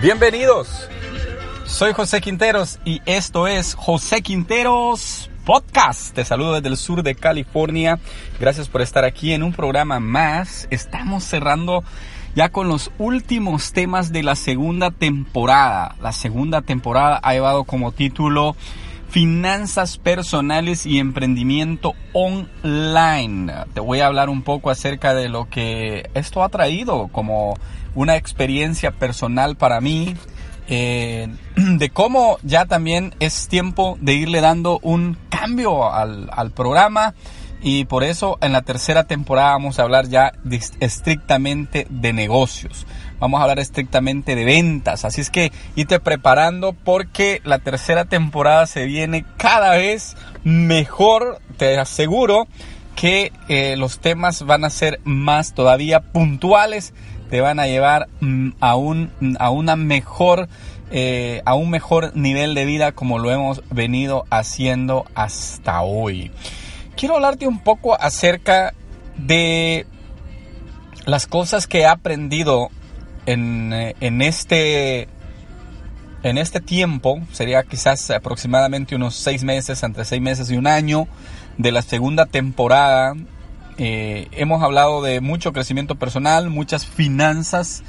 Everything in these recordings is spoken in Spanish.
Bienvenidos. Soy José Quinteros y esto es José Quinteros Podcast. Te saludo desde el sur de California. Gracias por estar aquí en un programa más. Estamos cerrando ya con los últimos temas de la segunda temporada. La segunda temporada ha llevado como título Finanzas personales y emprendimiento online. Te voy a hablar un poco acerca de lo que esto ha traído como una experiencia personal para mí, eh, de cómo ya también es tiempo de irle dando un cambio al, al programa y por eso en la tercera temporada vamos a hablar ya estrictamente de negocios. Vamos a hablar estrictamente de ventas. Así es que irte preparando porque la tercera temporada se viene cada vez mejor. Te aseguro que eh, los temas van a ser más todavía puntuales. Te van a llevar mm, a, un, a una mejor eh, a un mejor nivel de vida como lo hemos venido haciendo hasta hoy. Quiero hablarte un poco acerca de las cosas que he aprendido en, eh, en este en este tiempo, sería quizás aproximadamente unos seis meses, entre seis meses y un año de la segunda temporada. Eh, hemos hablado de mucho crecimiento personal, muchas finanzas,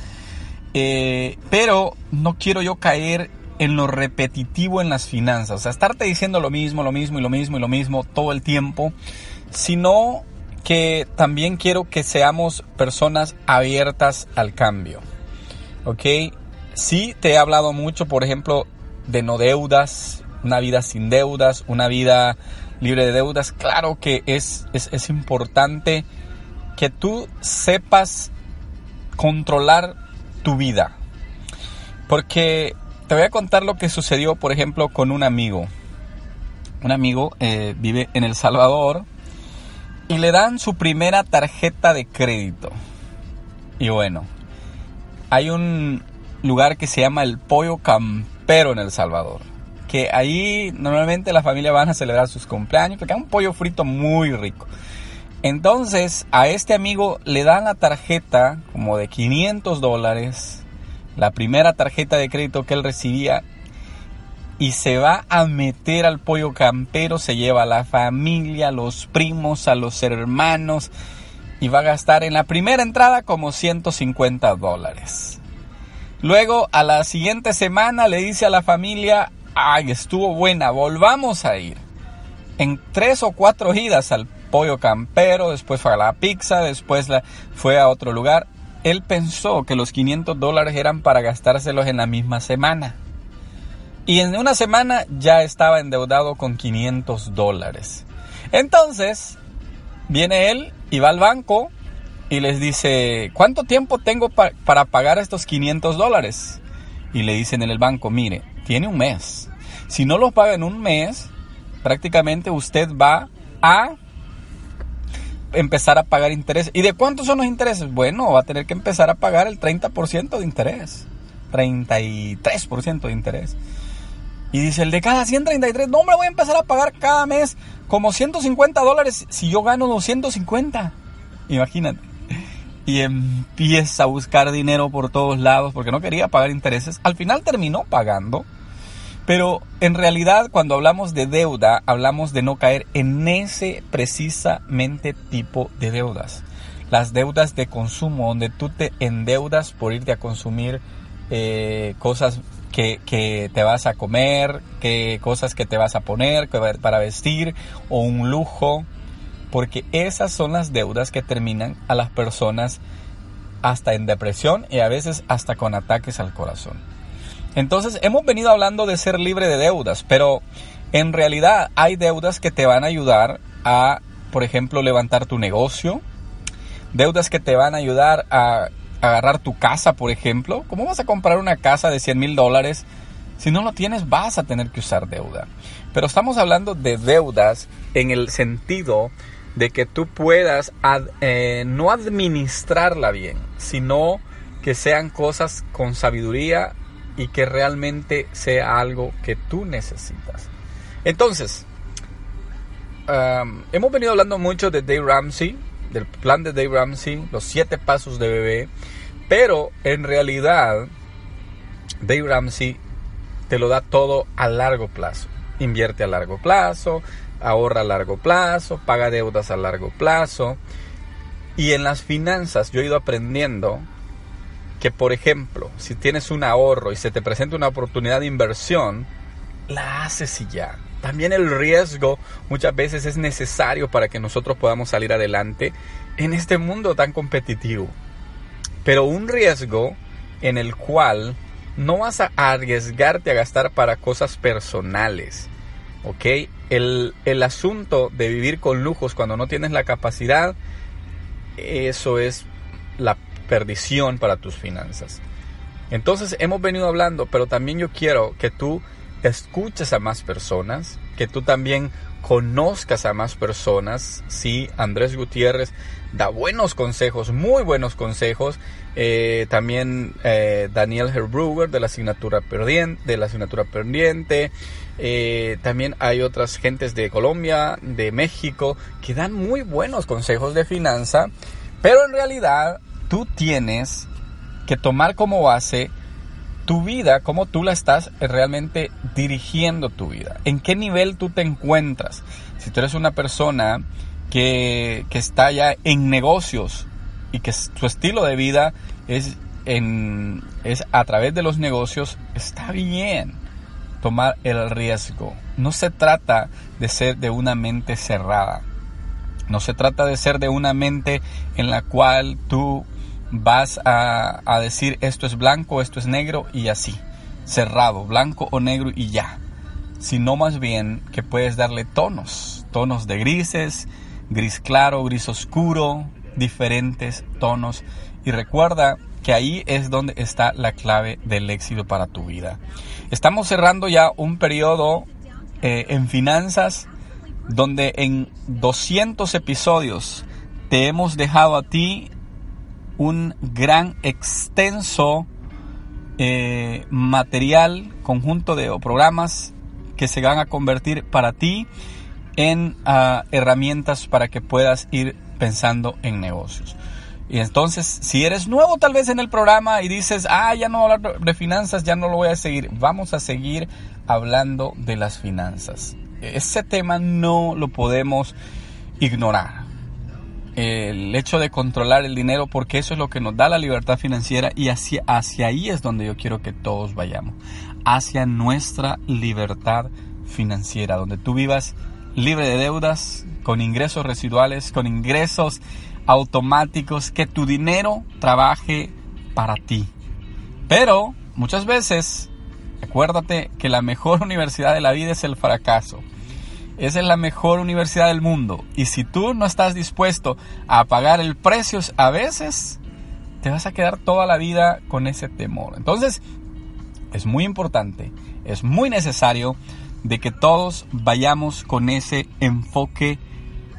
eh, pero no quiero yo caer en lo repetitivo en las finanzas, o sea, estarte diciendo lo mismo, lo mismo y lo mismo y lo mismo todo el tiempo, sino que también quiero que seamos personas abiertas al cambio. ¿Ok? Sí te he hablado mucho, por ejemplo, de no deudas, una vida sin deudas, una vida libre de deudas. Claro que es, es, es importante que tú sepas controlar tu vida. Porque te voy a contar lo que sucedió, por ejemplo, con un amigo. Un amigo eh, vive en El Salvador y le dan su primera tarjeta de crédito. Y bueno, hay un lugar que se llama el Pollo Campero en El Salvador. Que ahí normalmente las familias van a celebrar sus cumpleaños porque es un pollo frito muy rico. Entonces a este amigo le dan la tarjeta como de 500 dólares, la primera tarjeta de crédito que él recibía y se va a meter al pollo campero, se lleva a la familia, a los primos, a los hermanos y va a gastar en la primera entrada como 150 dólares. Luego a la siguiente semana le dice a la familia, ay, estuvo buena, volvamos a ir. En tres o cuatro idas al pollo campero, después fue a la pizza, después fue a otro lugar. Él pensó que los 500 dólares eran para gastárselos en la misma semana. Y en una semana ya estaba endeudado con 500 dólares. Entonces, viene él y va al banco y les dice, ¿cuánto tiempo tengo pa- para pagar estos 500 dólares? Y le dicen en el banco, mire, tiene un mes. Si no los paga en un mes, prácticamente usted va a empezar a pagar interés. ¿Y de cuántos son los intereses? Bueno, va a tener que empezar a pagar el 30% de interés. 33% de interés. Y dice, el de cada 133, no, hombre, voy a empezar a pagar cada mes como 150 dólares si yo gano 250. Imagínate. Y empieza a buscar dinero por todos lados porque no quería pagar intereses. Al final terminó pagando. Pero en realidad cuando hablamos de deuda, hablamos de no caer en ese precisamente tipo de deudas. Las deudas de consumo, donde tú te endeudas por irte a consumir eh, cosas que, te vas a comer, que cosas que te vas a poner que para vestir o un lujo. Porque esas son las deudas que terminan a las personas hasta en depresión y a veces hasta con ataques al corazón. Entonces hemos venido hablando de ser libre de deudas, pero en realidad hay deudas que te van a ayudar a, por ejemplo, levantar tu negocio, deudas que te van a ayudar a agarrar tu casa, por ejemplo. ¿Cómo vas a comprar una casa de 100 mil dólares? Si no lo tienes, vas a tener que usar deuda. Pero estamos hablando de deudas en el sentido de que tú puedas eh, no administrarla bien, sino que sean cosas con sabiduría y que realmente sea algo que tú necesitas. Entonces, um, hemos venido hablando mucho de Dave Ramsey, del plan de Dave Ramsey, los siete pasos de bebé, pero en realidad Dave Ramsey te lo da todo a largo plazo. Invierte a largo plazo, ahorra a largo plazo, paga deudas a largo plazo. Y en las finanzas yo he ido aprendiendo que, por ejemplo, si tienes un ahorro y se te presenta una oportunidad de inversión, la haces y ya. También el riesgo muchas veces es necesario para que nosotros podamos salir adelante en este mundo tan competitivo. Pero un riesgo en el cual no vas a arriesgarte a gastar para cosas personales. ¿Ok? El, el asunto de vivir con lujos cuando no tienes la capacidad, eso es la perdición para tus finanzas. Entonces hemos venido hablando, pero también yo quiero que tú escuches a más personas, que tú también conozcas a más personas. Sí, Andrés Gutiérrez da buenos consejos, muy buenos consejos. Eh, también eh, Daniel Herbruger de la asignatura pendiente, de la asignatura pendiente. Eh, también hay otras gentes de Colombia, de México, que dan muy buenos consejos de finanza. Pero en realidad tú tienes que tomar como base tu vida, cómo tú la estás realmente dirigiendo tu vida, en qué nivel tú te encuentras. Si tú eres una persona que, que está ya en negocios y que su estilo de vida es, en, es a través de los negocios, está bien tomar el riesgo. No se trata de ser de una mente cerrada. No se trata de ser de una mente en la cual tú vas a, a, decir esto es blanco, esto es negro y así, cerrado, blanco o negro y ya, sino más bien que puedes darle tonos, tonos de grises, gris claro, gris oscuro, diferentes tonos. Y recuerda que ahí es donde está la clave del éxito para tu vida. Estamos cerrando ya un periodo eh, en finanzas donde en 200 episodios te hemos dejado a ti un gran extenso eh, material, conjunto de programas que se van a convertir para ti en uh, herramientas para que puedas ir pensando en negocios. Y entonces, si eres nuevo tal vez en el programa y dices, ah, ya no voy hablar de finanzas, ya no lo voy a seguir, vamos a seguir hablando de las finanzas. Ese tema no lo podemos ignorar el hecho de controlar el dinero porque eso es lo que nos da la libertad financiera y hacia, hacia ahí es donde yo quiero que todos vayamos, hacia nuestra libertad financiera, donde tú vivas libre de deudas, con ingresos residuales, con ingresos automáticos, que tu dinero trabaje para ti. Pero muchas veces, acuérdate que la mejor universidad de la vida es el fracaso. Esa es la mejor universidad del mundo. Y si tú no estás dispuesto a pagar el precio, a veces te vas a quedar toda la vida con ese temor. Entonces, es muy importante, es muy necesario de que todos vayamos con ese enfoque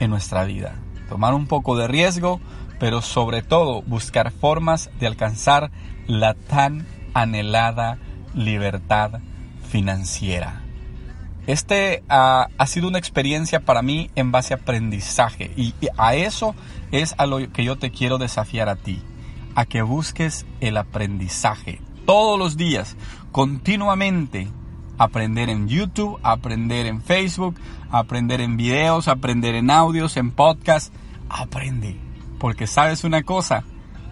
en nuestra vida. Tomar un poco de riesgo, pero sobre todo buscar formas de alcanzar la tan anhelada libertad financiera. Este uh, ha sido una experiencia para mí en base a aprendizaje y, y a eso es a lo que yo te quiero desafiar a ti, a que busques el aprendizaje todos los días, continuamente, aprender en YouTube, aprender en Facebook, aprender en videos, aprender en audios, en podcasts, aprende, porque sabes una cosa,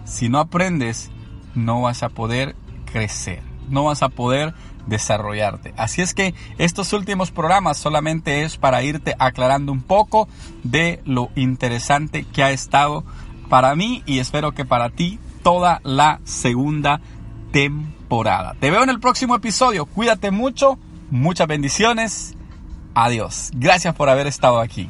si no aprendes, no vas a poder crecer, no vas a poder desarrollarte. Así es que estos últimos programas solamente es para irte aclarando un poco de lo interesante que ha estado para mí y espero que para ti toda la segunda temporada. Te veo en el próximo episodio. Cuídate mucho. Muchas bendiciones. Adiós. Gracias por haber estado aquí.